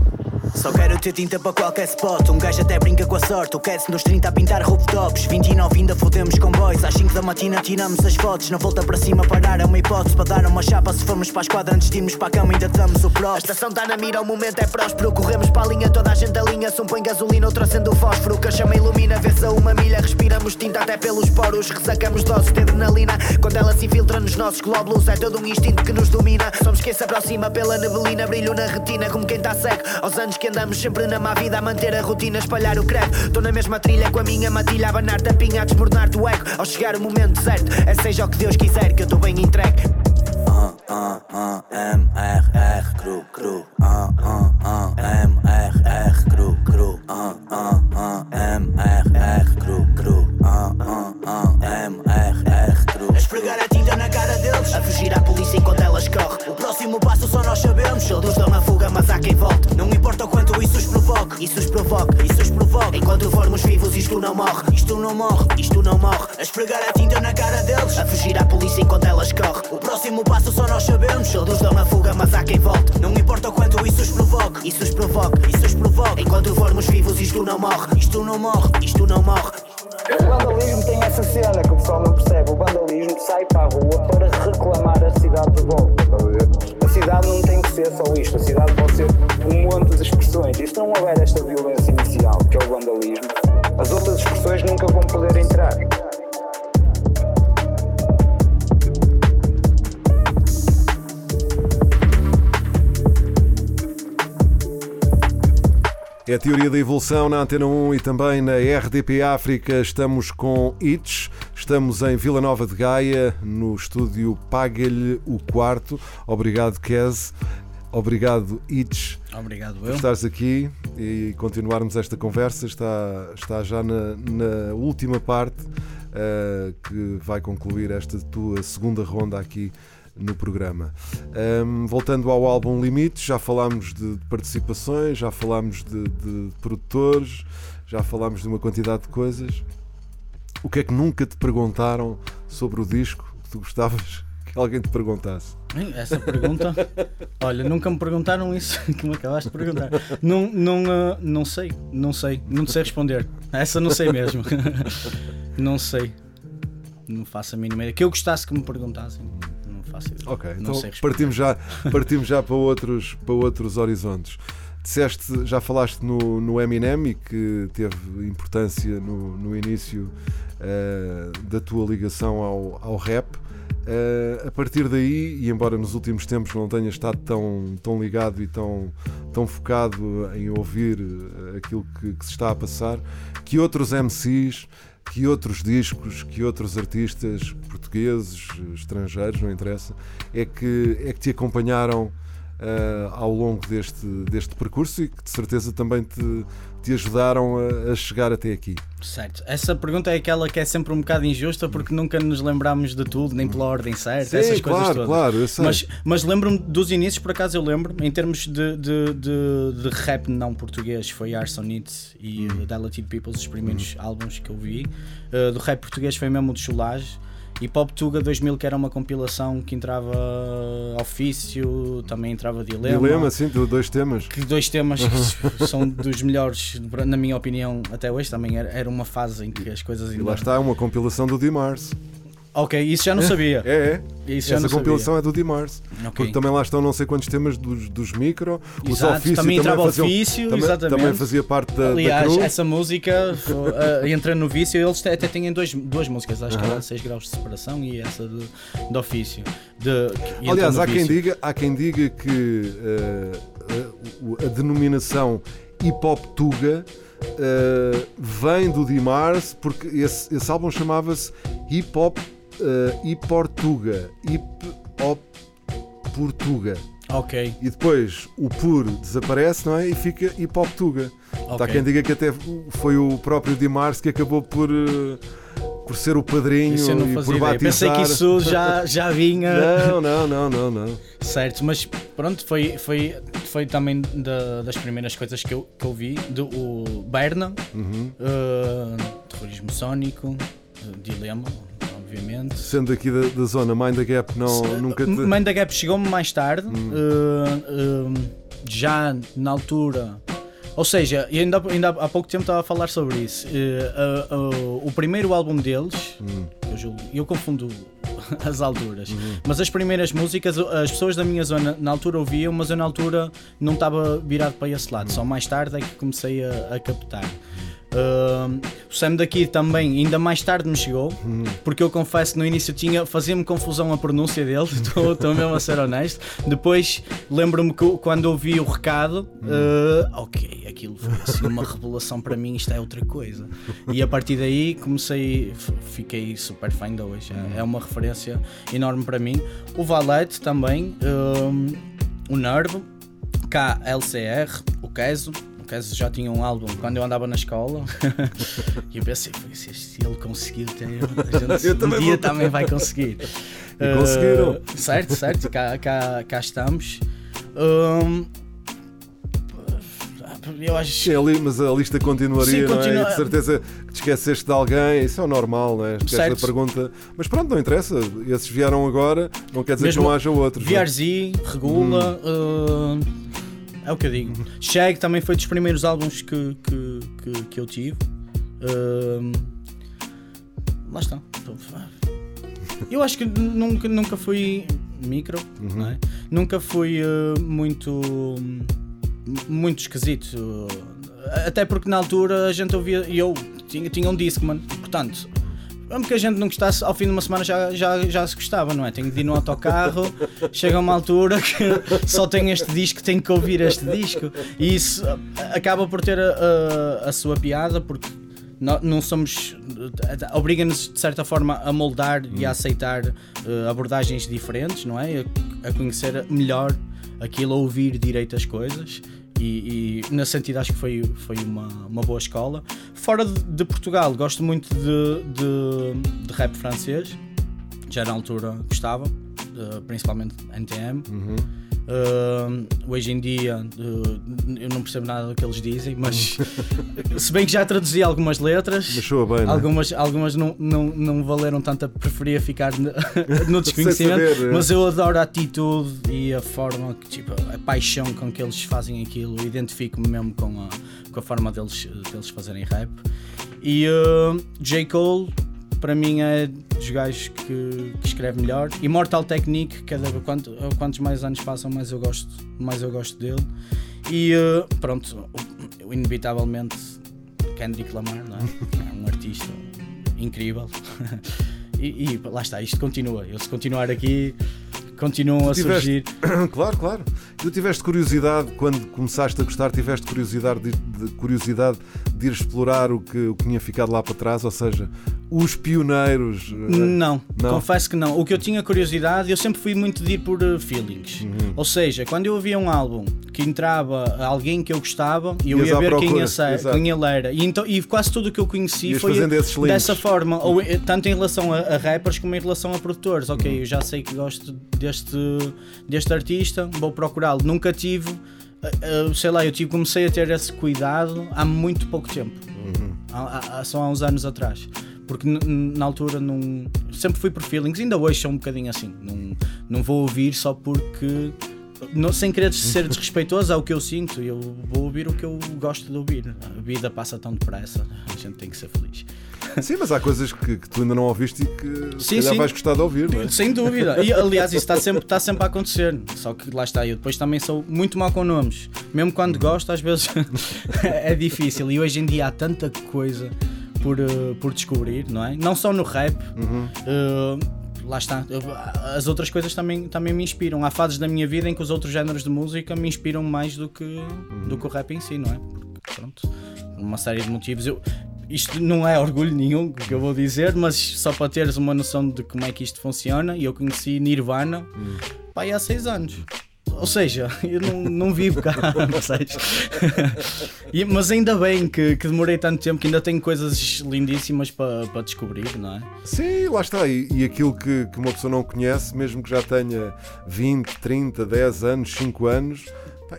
Só quero ter tinta para qualquer spot. Um gajo até brinca com a sorte. O Cats nos 30 a pintar rooftops. 29 ainda fodemos com boys. Às 5 da matina tiramos as fotos. Na volta para cima parar é uma hipótese. Para dar uma chapa se formos para a esquadra antes de irmos para a cama ainda damos o pró. A estação está na mira, o momento é próspero. Corremos para a linha, toda a gente alinha. Se um põe gasolina, outro acende o fósforo. Que a chama ilumina, vê-se a uma milha. Respiramos tinta até pelos poros. Ressacamos doses de adrenalina. Quando ela se infiltra nos nossos glóbulos, é todo um instinto que nos domina. Somos quem se aproxima pela neblina. Brilho na retina, como quem está cego. Aos anos que andamos sempre na má vida, a manter a rotina, espalhar o credo. Estou na mesma trilha com a minha matilha, a abanar tapinha, a desmoronar-te o eco. Ao chegar o momento certo, é seja o que Deus quiser, que eu estou bem entregue.
Ah, ah, ah, M, R, R, cru, cru. Ah, ah, ah, M, R, R, cru, cru. Ah, ah, ah, M, R, R, cru, cru. Ah, ah, ah, M, R, R, cru.
A fugir à polícia enquanto elas correm. O próximo passo só nós sabemos, todos dão a fuga, mas há quem volte. Não importa o quanto isso os provoque, isso os provoque, isso os provoque. Enquanto formos vivos, isto não morre, isto não morre, isto não morre. A esfregar a tinta na cara deles, a fugir à polícia enquanto elas correm. O próximo passo só nós sabemos, todos dão a fuga, mas há quem volte. Não importa o quanto isso os provoque, isso os provoque, isso os provoque. Enquanto formos vivos, isto não morre, isto não morre, isto não morre.
O vandalismo tem essa cena que o pessoal não percebe. O vandalismo sai para a rua para reclamar a cidade de volta. a ver? A cidade não tem que ser só isto. A cidade pode ser um monte de expressões. E se não houver esta violência inicial, que é o vandalismo, as outras expressões nunca vão poder entrar.
É a teoria da evolução na Antena 1 e também na RDP África. Estamos com Itch, estamos em Vila Nova de Gaia, no estúdio Paga-lhe o Quarto. Obrigado, Kes. Obrigado, Itch,
Obrigado,
por
eu.
estares aqui e continuarmos esta conversa. Está, está já na, na última parte eh, que vai concluir esta tua segunda ronda aqui no programa. Ahm, voltando ao álbum Limites, já falámos de participações, já falámos de, de produtores, já falámos de uma quantidade de coisas. O que é que nunca te perguntaram sobre o disco que tu gostavas que alguém te perguntasse?
Essa pergunta, olha, nunca me perguntaram isso que me acabaste de perguntar. Não, não, ah, não sei, não sei, não sei responder. Essa não sei mesmo. Não sei. Não faço a mínima ideia. Que eu gostasse que me perguntassem, não faço ideia.
Ok,
não
então partimos já, partimos já para, outros, para outros horizontes. Disseste, já falaste no, no Eminem e que teve importância no, no início eh, da tua ligação ao, ao rap. Eh, a partir daí, e embora nos últimos tempos não tenhas estado tão, tão ligado e tão, tão focado em ouvir eh, aquilo que, que se está a passar, que outros MCs, que outros discos, que outros artistas portugueses, estrangeiros, não interessa, é que, é que te acompanharam eh, ao longo deste, deste percurso e que de certeza também te, te ajudaram a, a chegar até aqui.
Certo. Essa pergunta é aquela que é sempre um bocado injusta porque nunca nos lembramos de tudo, nem pela ordem certa,
Sim,
essas coisas
claro,
todas.
claro, eu sei.
Mas, mas lembro-me dos inícios, por acaso eu lembro, em termos de, de, de, de rap não português, foi Arson It e
Hum.
uh, Dilated Peoples, os primeiros álbuns que eu vi. Uh, do rap português foi mesmo o de Cholage. E Pop Tuga 2000, que era uma compilação que entrava ofício, também entrava dilema.
Dilema, sim, dois temas.
Que dois temas que são dos melhores, na minha opinião, até hoje. Também era, era uma fase em que as coisas
E lá está uma compilação do Dimars.
Ok, isso já não sabia.
É, é.
Isso
Essa compilação é do Dimars.
Ok.
Porque também lá estão não sei quantos temas dos, dos micro. Os
Exato,
ofício
também entrava
faziam-
ofício,
também,
exatamente.
também fazia parte da, da
Aliás,
crew.
essa música uh, entra no vício. Eles até têm dois, duas músicas, acho que era 6 graus de separação e essa de, de ofício. De,
Aliás, há quem, diga, há quem diga que eh, a, a denominação hip hop tuga eh, vem do Dimars porque esse, esse álbum chamava-se Hip Hop uh, Hip Portuga. Hop Portuga.
Ok,
E depois o pur desaparece, não é? E fica hip hop tuga. Há
Ok.
quem diga que até foi o próprio Dimars que acabou por, eh, por ser o padrinho
isso eu não
e por
ideia. Pensei
batizar.
que isso já, já vinha.
Não, não, não, não, não.
Certo, mas pronto, foi, foi, foi também da- das primeiras coisas que eu, que eu vi. Do, o Berna,
Uhum.
uh, Terrorismo Sónico, uh, Dilema, obviamente.
Sendo aqui da, da zona Mind the Gap, não, nunca te.
Mind the Gap chegou-me mais tarde,
Hum.
uh, uh, já na altura Ou seja, ainda, ainda há pouco tempo estava a falar sobre isso. Ah, o primeiro álbum deles,
Hum.
eu, julgo- eu confundo as alturas, mas as primeiras músicas, as pessoas da minha zona na altura ouviam, mas eu na altura não estava virado para esse lado. Só mais tarde é que comecei a, a captar. Ah, o Sam daqui também, ainda mais tarde me chegou, porque eu confesso que no início tinha fazia-me confusão a pronúncia dele, estou mesmo a ser honesto. Depois lembro-me que quando ouvi o recado, ah, ok, aquilo foi assim uma revelação para mim, isto é outra coisa. E a partir daí comecei, fiquei super fã ainda hoje. É- É uma referência enorme para mim. O Valete também, o Nervo, KLCR, o Queso. O Queso já tinha um álbum quando eu andava na escola. e eu pensei, "Foi, se ele conseguir ter, a gente um
também
dia
vou-
também vai conseguir.
E conseguiram.
Uh, certo, certo, cá, cá, cá estamos. Um, eu acho
ali, mas a lista continuaria,
Sim,
não é?
continua-
E de certeza que te esqueceste de alguém, isso é o normal, não é? Esquece a pergunta. Mas pronto, não interessa. Esses vieram agora, não quer dizer
Mesmo
que não haja outros. é?
VRZ, Regula, uh, é o que eu digo. Shag também foi dos primeiros álbuns que, que, que, que eu tive. Um, lá está. Eu acho que nunca, nunca fui micro, não é? nunca fui uh, muito, muito esquisito. Até porque na altura a gente ouvia, e eu tinha, tinha um Discman, portanto, mesmo que a gente não gostasse, ao fim de uma semana já, já, já se gostava, não é? Tenho de ir no autocarro, chega uma altura que só tenho este disco, tenho que ouvir este disco. E isso ah, acaba por ter a, a- a sua piada, porque não somos. obriga-nos de certa forma a moldar e a aceitar eh, abordagens diferentes, não é? A, a conhecer melhor aquilo, a ouvir direito as coisas. E, e nesse sentido acho que foi, foi uma, uma boa escola. Fora de, de Portugal, gosto muito de, de, de rap francês. Já na altura gostava, eh, principalmente NTM. Uh, hoje em dia uh, eu não percebo nada do que eles dizem, mas se bem que já traduzi algumas letras,
bem, é?
algumas, algumas não, não, não valeram tanto, preferia ficar no, no desconhecimento,
saber, é.
mas eu adoro a atitude e a forma, que, tipo, a paixão com que eles fazem aquilo, identifico-me mesmo com a, com a forma deles, deles fazerem rap. E uh, J. Cole, para mim, é dos gajos que, que escreve melhor. E Mortal Technique, cada quanto, quantos mais anos passam, mais eu gosto, mais eu gosto dele. E uh, pronto, inevitavelmente Kendrick Lamar, não é? É um artista incrível. E, e lá está, isto continua. Eu se continuar aqui, continuam a surgir.
claro, claro. Tu tiveste curiosidade, quando começaste a gostar, tiveste curiosidade de, de- curiosidade de ir explorar o que, o que tinha ficado lá para trás, ou seja, os pioneiros. eh,
Não,
Não?
confesso que não. O que eu tinha curiosidade, eu sempre fui muito de ir por uh, feelings.
Uhum.
Ou seja, quando eu ouvia um álbum que entrava alguém que eu gostava, eu
Ias
ia ver quem,
procura, exato.
quem ele era. E, então, e quase tudo o que eu conheci
Ias
foi dessa forma, ou, eh, tanto em relação a, a rappers como em relação a produtores. Ok,
Uhum.
eu já sei que gosto deste, deste artista, vou procurá-lo. Nunca tive. eh, eh, sei lá, eu tive, comecei a ter esse cuidado há muito pouco tempo.
Uhum.
Há, há- só há uns anos atrás. Porque na altura não. Sempre fui por feelings, ainda hoje sou um bocadinho assim. Não, não vou ouvir só porque. Não- sem querer ser desrespeitoso, é o que eu sinto. Eu vou ouvir o que eu gosto de ouvir. A vida passa tão depressa, a gente tem que ser feliz.
Sim, mas há coisas que, que tu ainda não ouviste e que se
Sim,
calhar
sim.
vais gostar de ouvir, não é?
Sem dúvida. E aliás, isso está sempre, está sempre a acontecer. Só que lá está, eu depois também sou muito mal com nomes. Mesmo quando gosto, às vezes é difícil. E hoje em dia há tanta coisa por, eh, por descobrir, não é? Não só no rap. Eh, lá está. Eu- As outras coisas também, também me inspiram. Há fases da minha vida em que os outros géneros de música me inspiram mais do que, do que o rap em si, não é? Porque, pronto, por uma série de motivos. Eu, isto não é orgulho nenhum que eu vou dizer, mas só para teres uma noção de como é que isto funciona, eu conheci Nirvana pá, aí há seis anos. Ou seja, eu não, não vivo cá. E- mas ainda bem que, que demorei tanto tempo que ainda tenho coisas lindíssimas para, para descobrir, não é?
Sim, lá está. E, e aquilo que, que uma pessoa não conhece, mesmo que já tenha 20, 30, 10 anos, 5 anos,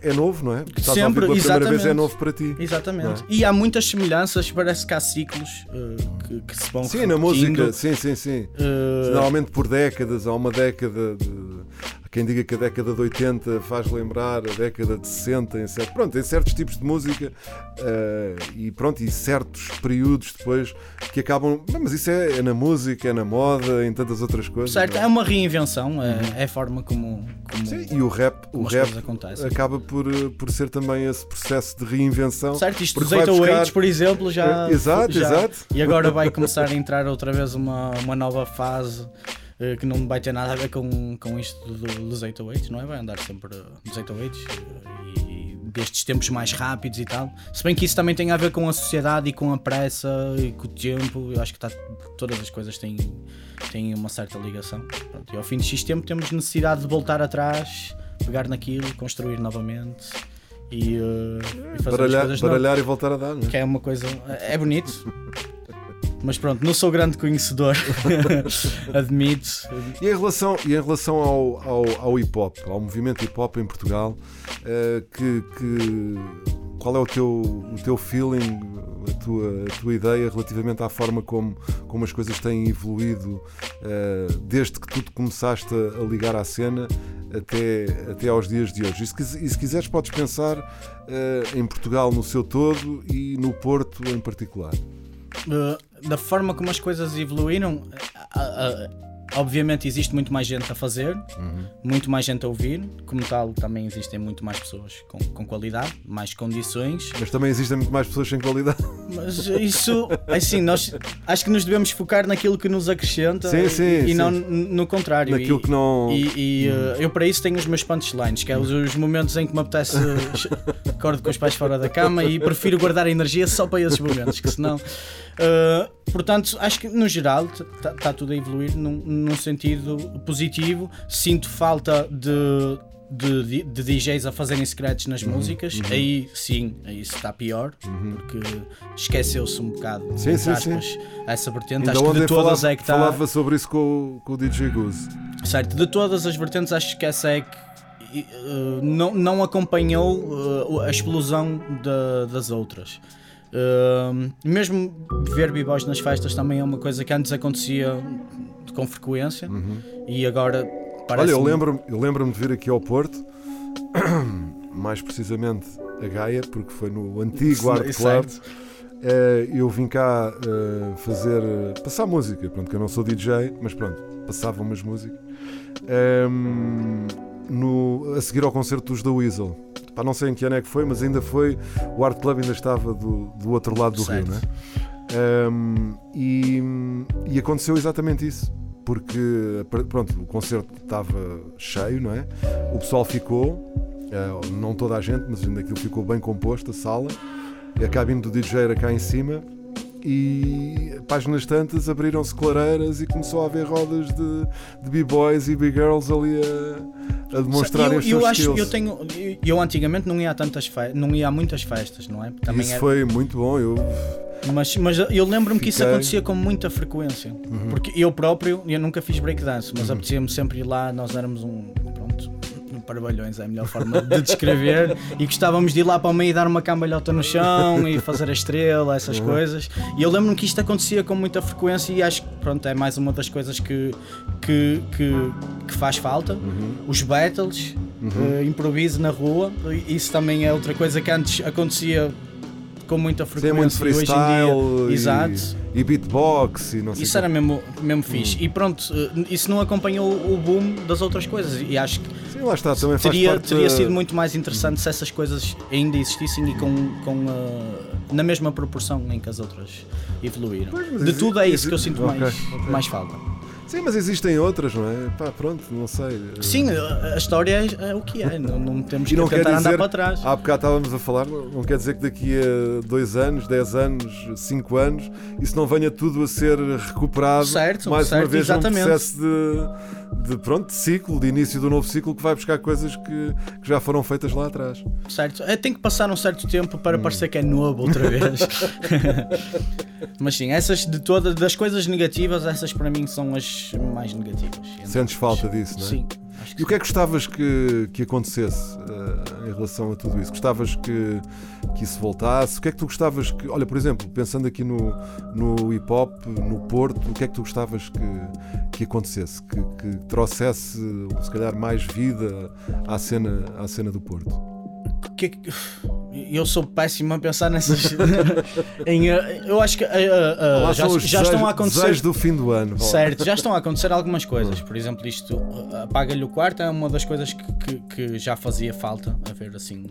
é novo, não é? Estás a
Sempre,
pela primeira vez, é
exatamente.
novo para ti.
Exatamente.
É?
E há muitas semelhanças, parece que há ciclos eh, que, que se vão
Sim, na
repetindo.
música, sim, sim, sim.
Eh,
Normalmente por décadas, há uma década de. Quem diga que a década de 80 faz lembrar a década de 60, em certo, pronto, em certos tipos de música eh, e pronto, e certos períodos depois que acabam. Mas isso é, é na música, é na moda, em tantas outras coisas.
Certo,
não
é uma reinvenção, é, é a forma como, como,
Sim, e o rap, o rap
acontecem.
acaba por, eh, por ser também esse processo de reinvenção.
Certo, isto dos
porque vai
808,
buscar-
por exemplo, já.
Eh, exato,
já-
exato.
E agora vai começar a entrar outra vez uma, uma nova fase que não vai ter nada a ver com, com isto do- dos 808, não é? Vai andar sempre dos 808 eh, e destes tempos mais rápidos e tal. Se bem que isso também tem a ver com a sociedade e com a pressa e com o tempo, eu acho que tá, todas as coisas têm, têm uma certa ligação. Pronto, e ao fim de X tempo temos necessidade de voltar atrás, pegar naquilo, construir novamente. E, eh, e fazer
baralhar,
as coisas
baralhar e voltar a dar, não é?
que é uma coisa. É bonito. Mas pronto, não sou grande conhecedor, admito.
E em relação, e em relação ao, ao, ao hip hop, ao movimento hip hop em Portugal, eh, que, que- qual é o teu, o teu feeling, a tua, a tua ideia relativamente à forma como, como as coisas têm evoluído eh, desde que tu te começaste a, a ligar à cena até, até aos dias de hoje? E se, e se quiseres, podes pensar eh, em Portugal no seu todo e no Porto em particular.
Uh, da forma como as coisas evoluíram, uh, uh, obviamente existe muito mais gente a fazer, muito mais gente a ouvir. Como tal, também existem muito mais pessoas com, com qualidade, mais condições.
Mas também existem muito mais pessoas sem qualidade.
Mas isso, assim, nós acho que nos devemos focar naquilo que nos acrescenta
Sim,
e,
sim,
e
sim.
não no contrário.
Naquilo
E-
que não-
E, e, uh, eu para isso tenho os meus punchlines, que é os, os momentos em que me apetece acordo com os pés fora da cama e prefiro guardar energia só para esses momentos, que senão. uh, portanto, acho que no geral está tudo a evoluir num, num sentido positivo. Sinto falta de. De, de DJs a fazerem scratch nas
Uhum,
músicas, aí sim, aí está pior, porque esqueceu-se um bocado
Sim, sim,
aspas, essa vertente.
Ainda
acho que de todas
falava,
é que está.
falava sobre isso com, o- com o DJ Goose.
Certo, de todas as vertentes, acho que essa é que uh, não, não acompanhou uh, a explosão da- das outras. Uh, mesmo ver b-boys nas festas também é uma coisa que antes acontecia com frequência e agora parece
Olha, eu lembro-me eu lembro de vir aqui ao Porto, mais precisamente a Gaia, porque foi no antigo Art Club. Eh, eu vim cá eh, fazer. passar música. Pronto, que eu não sou DJ, mas pronto, passava umas músicas. Ehm, no, a seguir ao concerto dos da Weasel. Pá, não sei em que ano é que foi, mas ainda foi. O Art Club ainda estava do, do outro lado do
Certo.
rio, não Ehm, e, e aconteceu exatamente isso. Porque pronto, o concerto estava cheio, não é? O pessoal ficou, eh, não toda a gente, mas ainda aquilo ficou bem composto, a sala. A cabine do DJ era cá em cima e páginas tantas abriram-se clareiras e começou a haver rodas de, de b-boys e b-girls ali a, a demonstrarem
eu,
os
eu acho,
skills.
eu tenho, eu, eu antigamente não ia a tantas fe- não ia a muitas festas, não é? Também
Isso
era-
foi muito bom. Eu,
Mas, mas eu lembro-me que isso
Uhum.
acontecia com muita frequência. Porque eu próprio, eu nunca fiz breakdance, mas apetecia-me sempre ir lá, nós éramos um. Pronto, parvalhões é a melhor forma de descrever. e gostávamos de ir lá para o meio e dar uma cambalhota no chão e fazer a estrela, essas
Uhum.
coisas. E eu lembro-me que isto acontecia com muita frequência e acho que pronto, é mais uma das coisas que, que, que, que faz falta.
Uhum.
Os battles, eh, improviso na rua, isso também é outra coisa que antes acontecia com muita
Sim, é muito
frequência e hoje em
freestyle
dia. Exato.
e, e beatbox e não sei
Isso era mesmo, mesmo fixe. E pronto, eh, isso não acompanhou o boom das outras coisas. E acho que
Sim, lá está, também
teria,
parte
teria sido muito mais interessante se essas coisas ainda existissem e com, com eh, na mesma proporção em que as outras evoluíram.
Pois,
De tudo é isso que eu sinto
Ok,
mais,
ok.
mais falta.
Sim, mas existem outras, não é? Pá, pronto, não sei.
Sim, a história é, é o que é, não, não temos que
não
tentar
dizer,
andar para trás.
há bocado estávamos a falar, não quer dizer que daqui a dois anos, dez anos, cinco anos, isso não venha tudo a ser recuperado
Certo,
mais uma
certo,
vez num
exatamente.
processo de, de, pronto, de ciclo, de início do novo ciclo que vai buscar coisas que, que já foram feitas lá atrás.
Certo? É, tem que passar um certo tempo
Hum.
para parecer que é novo outra vez. Mas sim, essas de todas, das coisas negativas, essas para mim são as mais negativas.
Sentes falta disso, não é?
Sim. Acho
E o que é que gostavas que, que acontecesse eh, em relação a tudo isso? Gostavas que, que isso voltasse? O que é que tu gostavas que. Olha, por exemplo, pensando aqui no, no hip hop, no Porto, o que é que tu gostavas que, que acontecesse? Que, que trouxesse, se calhar, mais vida à cena, à cena do Porto?
que é que- eu sou péssimo a pensar nessas. em, eh, eu acho que eh, eh,
Lá
já,
são os
já estão
desejos-
a acontecer.
do fim do ano.
Certo, já estão a acontecer algumas coisas. Por exemplo, isto uh, apaga-lhe o quarto é uma das coisas que, que- que já fazia falta haver assim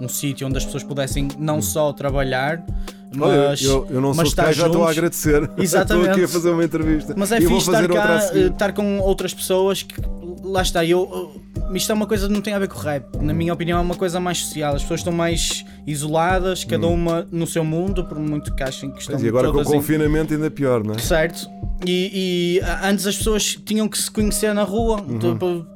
um, um sítio onde as pessoas pudessem não só trabalhar,
Hum.
Mas,
eu, eu não
mas
sou cá, já estou a agradecer.
Exatamente.
estou aqui a fazer uma entrevista.
Mas é
e
fixe estar cá, eh, estar com outras pessoas que lá está, eu isto é uma coisa que não tem a ver com rap. Na minha opinião é uma coisa mais social. As pessoas estão mais isoladas, cada uma no seu mundo, por muito que achem que estão
Hum. E agora com o
em-
confinamento ainda pior, não é?
Certo. E, e, antes as pessoas tinham que se conhecer na rua.
Uhum.
Tipo,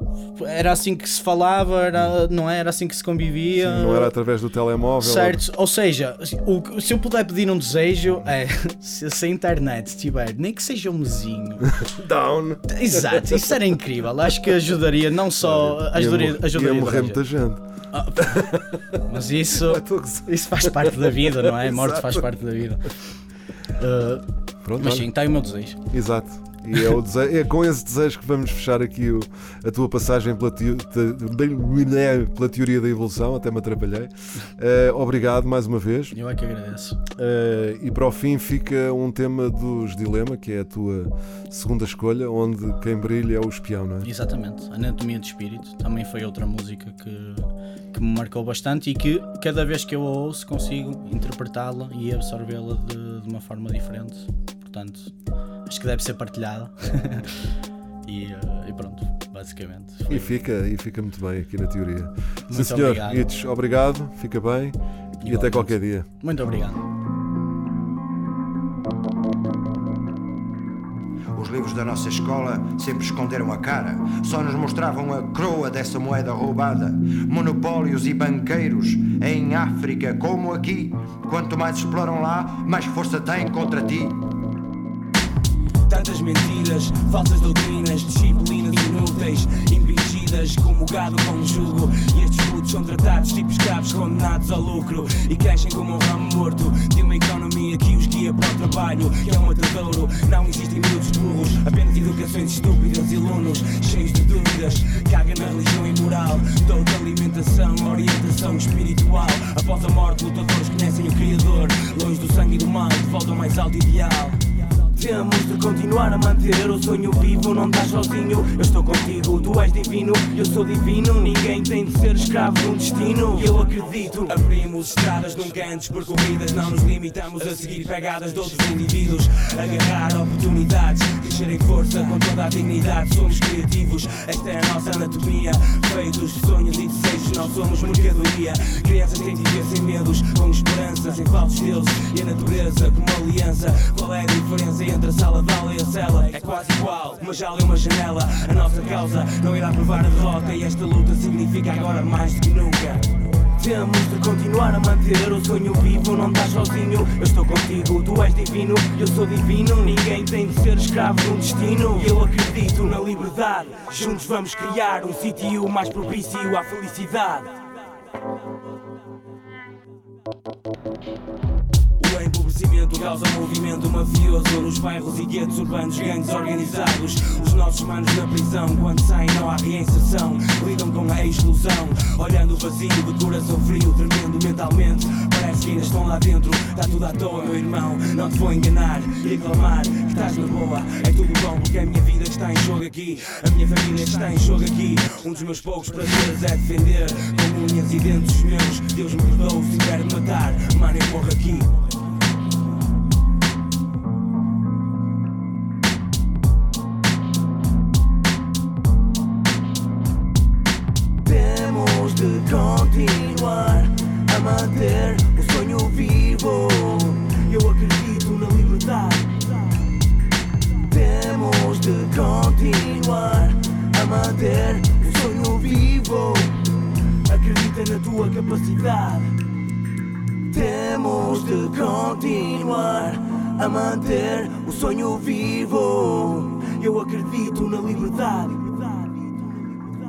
Era assim que se falava, era, não é? Era assim que se convivia.
Não era através do telemóvel.
Certo, ou seja, o- se eu puder pedir um desejo é se, se a internet tiver, nem que seja um mesinho,
Down.
exato, isso era incrível. Acho que ajudaria, não só ajudaria, ajudaria
ia morrer muita gente.
mas isso, isso faz parte da vida, não é? A morte faz parte da vida. Uh,
Pronto,
mas sim, está aí o meu desejo.
Exato. E é, o dese- é com esse desejo que vamos fechar aqui o- a tua passagem pela, te- bem- pela teoria da evolução, até me atrapalhei. Eh, obrigado mais uma vez.
Eu é que agradeço.
Eh, e para o fim fica um tema dos Dilema, que é a tua segunda escolha, onde quem brilha é o espião, não é?
Exatamente, Anatomia de Espírito também foi outra música que, que me marcou bastante e que cada vez que eu a ouço consigo interpretá-la e absorvê-la de, de uma forma diferente. Portanto, acho que deve ser partilhada. e, eh, e pronto, basicamente. foi-
E fica, e fica muito bem aqui na teoria. Sim,
Muito
senhor.
obrigado.
Itch, obrigado, fica bem e até
Igualmente.
qualquer dia.
Muito obrigado.
Os livros da nossa escola sempre esconderam a cara, só nos mostravam a croa dessa moeda roubada. Monopólios e banqueiros em África, como aqui. Quanto mais exploram lá, mais força têm contra ti.
Tantas mentiras, falsas doutrinas, disciplinas inúteis, impingidas como gado com um. E estes putos são tratados tipo escravos condenados ao lucro e crescem como um ramo morto de uma economia que os guia para o trabalho, que é um matadouro. Não existem miúdos burros, apenas educações estúpidas e alunos cheios de dúvidas. Caga na religião e moral, toda alimentação, orientação espiritual. Após a morte, lutadores conhecem o Criador, longe do sangue e do mal, de volta ao mais alto ideal. Temos de continuar a manter o sonho vivo, não estás sozinho. Eu estou contigo, tu és divino, eu sou divino. Ninguém tem de ser escravo de um destino. Eu acredito. Abrimos estradas nunca antes percorridas, não nos limitamos a seguir pegadas de outros indivíduos. Agarrar oportunidades, crescer em força com toda a dignidade. Somos criativos, esta é a nossa anatomia. Feitos de sonhos e desejos, não somos mercadoria. Crianças têm de viver sem medos, com esperanças em falsos deuses e a natureza como aliança. Qual é a diferença entre a sala de aula e a cela? É quase igual, uma jaula e uma janela. A nossa causa não irá provar a derrota e esta luta significa agora mais do que nunca. Temos de continuar a manter o sonho vivo, não estás sozinho. Eu estou contigo, tu és divino, eu sou divino. Ninguém tem de ser escravo de um destino. E eu acredito na liberdade. Juntos vamos criar um sítio mais propício à felicidade. O empobrecimento causa movimento mafioso nos bairros e guetos urbanos, gangues organizados. Os nossos manos na prisão, quando saem não há reinserção. Lidam com a exclusão, olhando o vazio de coração frio, tremendo mentalmente. Parece que ainda estão lá dentro, está tudo à toa, meu irmão. Não te vou enganar reclamar que estás na boa. É tudo bom porque a minha vida que está em jogo aqui, a minha família que está em jogo aqui. Um dos meus poucos prazeres é defender com unhas e dentes meus. Deus me perdoe se de matar, mano, eu morro aqui. Continuar a manter o sonho vivo. Acredita na tua capacidade. Temos de continuar a manter o sonho vivo. Eu acredito na liberdade.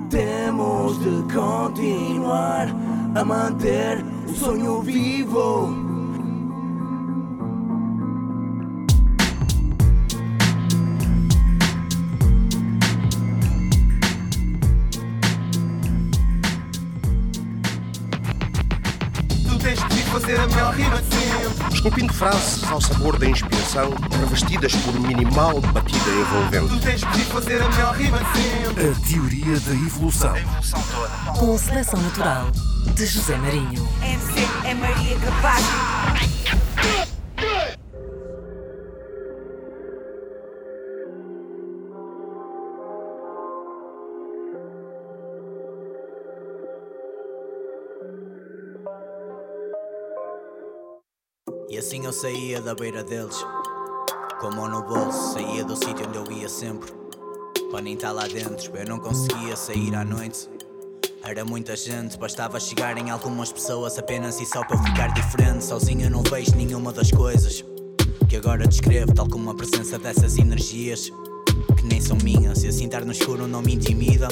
Temos de continuar a manter o sonho vivo.
Esculpindo frases ao sabor da inspiração, revestidas por minimal batida
Tu
envolvente.
tens que fazer a melhor rima de sempre.
A teoria da evolução.
A evolução toda.
Com seleção natural de José Marinho.
MC é Maria Capaz.
Assim eu saía da beira deles, com a mão no bolso, saía do sítio onde eu ia sempre. Para nem estar lá dentro, eu não conseguia sair à noite. Era muita gente, bastava chegarem algumas pessoas apenas e só para ficar diferente. Sozinho eu não vejo nenhuma das coisas que agora descrevo, tal como a presença dessas energias que nem são minhas. E assim estar no escuro não me intimida,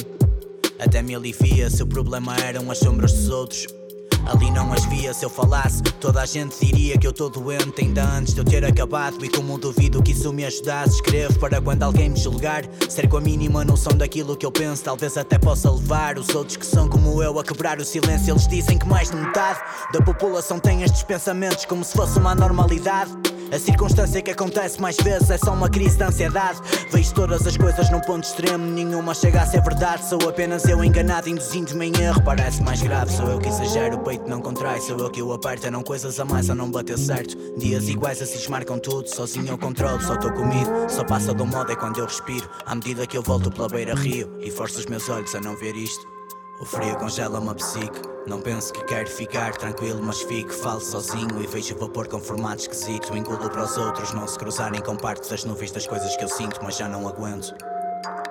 até me alivia. Se o problema eram as sombras dos outros. Ali não as via, se eu falasse, toda a gente diria que eu tô doente ainda antes de eu ter acabado. E como duvido que isso me ajudasse, escrevo para quando alguém me julgar. Ser com a mínima noção daquilo que eu penso, talvez até possa levar os outros que são como eu a quebrar o silêncio. Eles dizem que mais de metade da população tem estes pensamentos como se fosse uma normalidade. A circunstância que acontece mais vezes é só uma crise de ansiedade. Vejo todas as coisas num ponto extremo, nenhuma chega a ser verdade. Sou apenas eu enganado, induzindo-me em erro. Parece mais grave, sou eu que exagero, o peito não contrai. Sou eu que o aperto, eram coisas a mais a não bater certo. Dias iguais assim marcam tudo, sozinho eu controlo, só estou comigo. Só passa do modo é quando eu respiro. À medida que eu volto pela beira-rio e forço os meus olhos a não ver isto. O frio congela-me a psique. Não penso que quero ficar tranquilo, mas fico. Falo sozinho e vejo vapor com formato esquisito. Engulo para os outros não se cruzarem com parte das nuvens das coisas que eu sinto, mas já não aguento.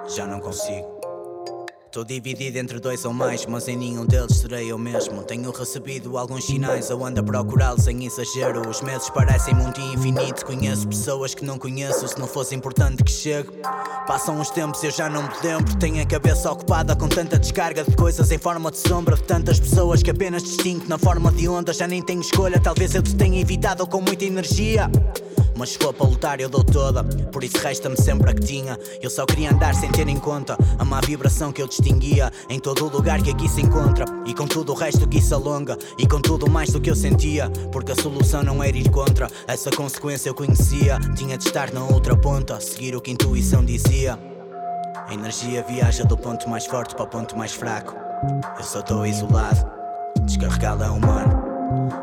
Já não consigo. Estou dividido entre dois ou mais, mas em nenhum deles serei eu mesmo. Tenho recebido alguns sinais, eu ando a procurá-los em exagero. Os meses parecem muito infinito. Conheço pessoas que não conheço, se não fosse importante que chegue. Passam os tempos e eu já não me lembro. Tenho a cabeça ocupada com tanta descarga de coisas em forma de sombra. De tantas pessoas que apenas distingo na forma de onda. Já nem tenho escolha, talvez eu te tenha evitado com muita energia. Mas se for para lutar eu dou toda Por isso resta-me sempre a que tinha Eu só queria andar sem ter em conta A má vibração que eu distinguia Em todo o lugar que aqui se encontra. E com tudo o resto que isso alonga E com tudo mais do que eu sentia Porque a solução não era ir contra Essa consequência eu conhecia. Tinha de estar na outra ponta Seguir o que a intuição dizia. A energia viaja do ponto mais forte para o ponto mais fraco. Eu só estou isolado Descarregado é humano.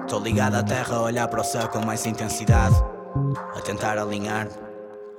Estou ligado à terra a olhar para o céu com mais intensidade. A tentar alinhar-me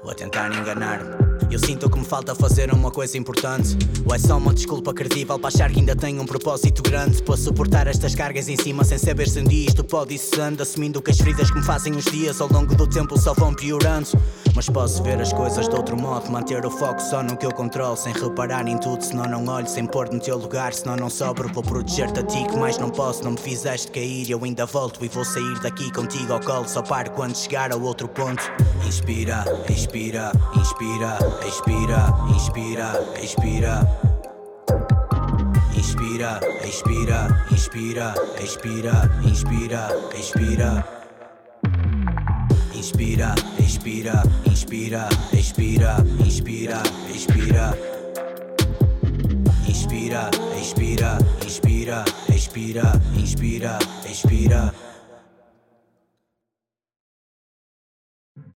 ou a tentar enganar-me. Eu sinto que me falta fazer uma coisa importante. Ou é só uma desculpa credível para achar que ainda tenho um propósito grande para suportar estas cargas em cima sem saber se um dia isto pode ir cessando. Assumindo que as feridas que me fazem os dias ao longo do tempo só vão piorando. Mas posso ver as coisas de outro modo, manter o foco só no que eu controlo, sem reparar em tudo. Senão não olho, sem pôr no teu lugar, senão não sobro. Vou proteger-te a ti, que mais não posso. Não me fizeste cair, eu ainda volto e vou sair daqui contigo ao colo. Só paro quando chegar ao outro ponto. Inspira, expira, inspira, expira, inspira, expira. Inspira, expira, inspira, expira, inspira, expira. Inspira, expira, inspira, expira, inspira, expira. Inspira, expira, inspira, expira, inspira, expira.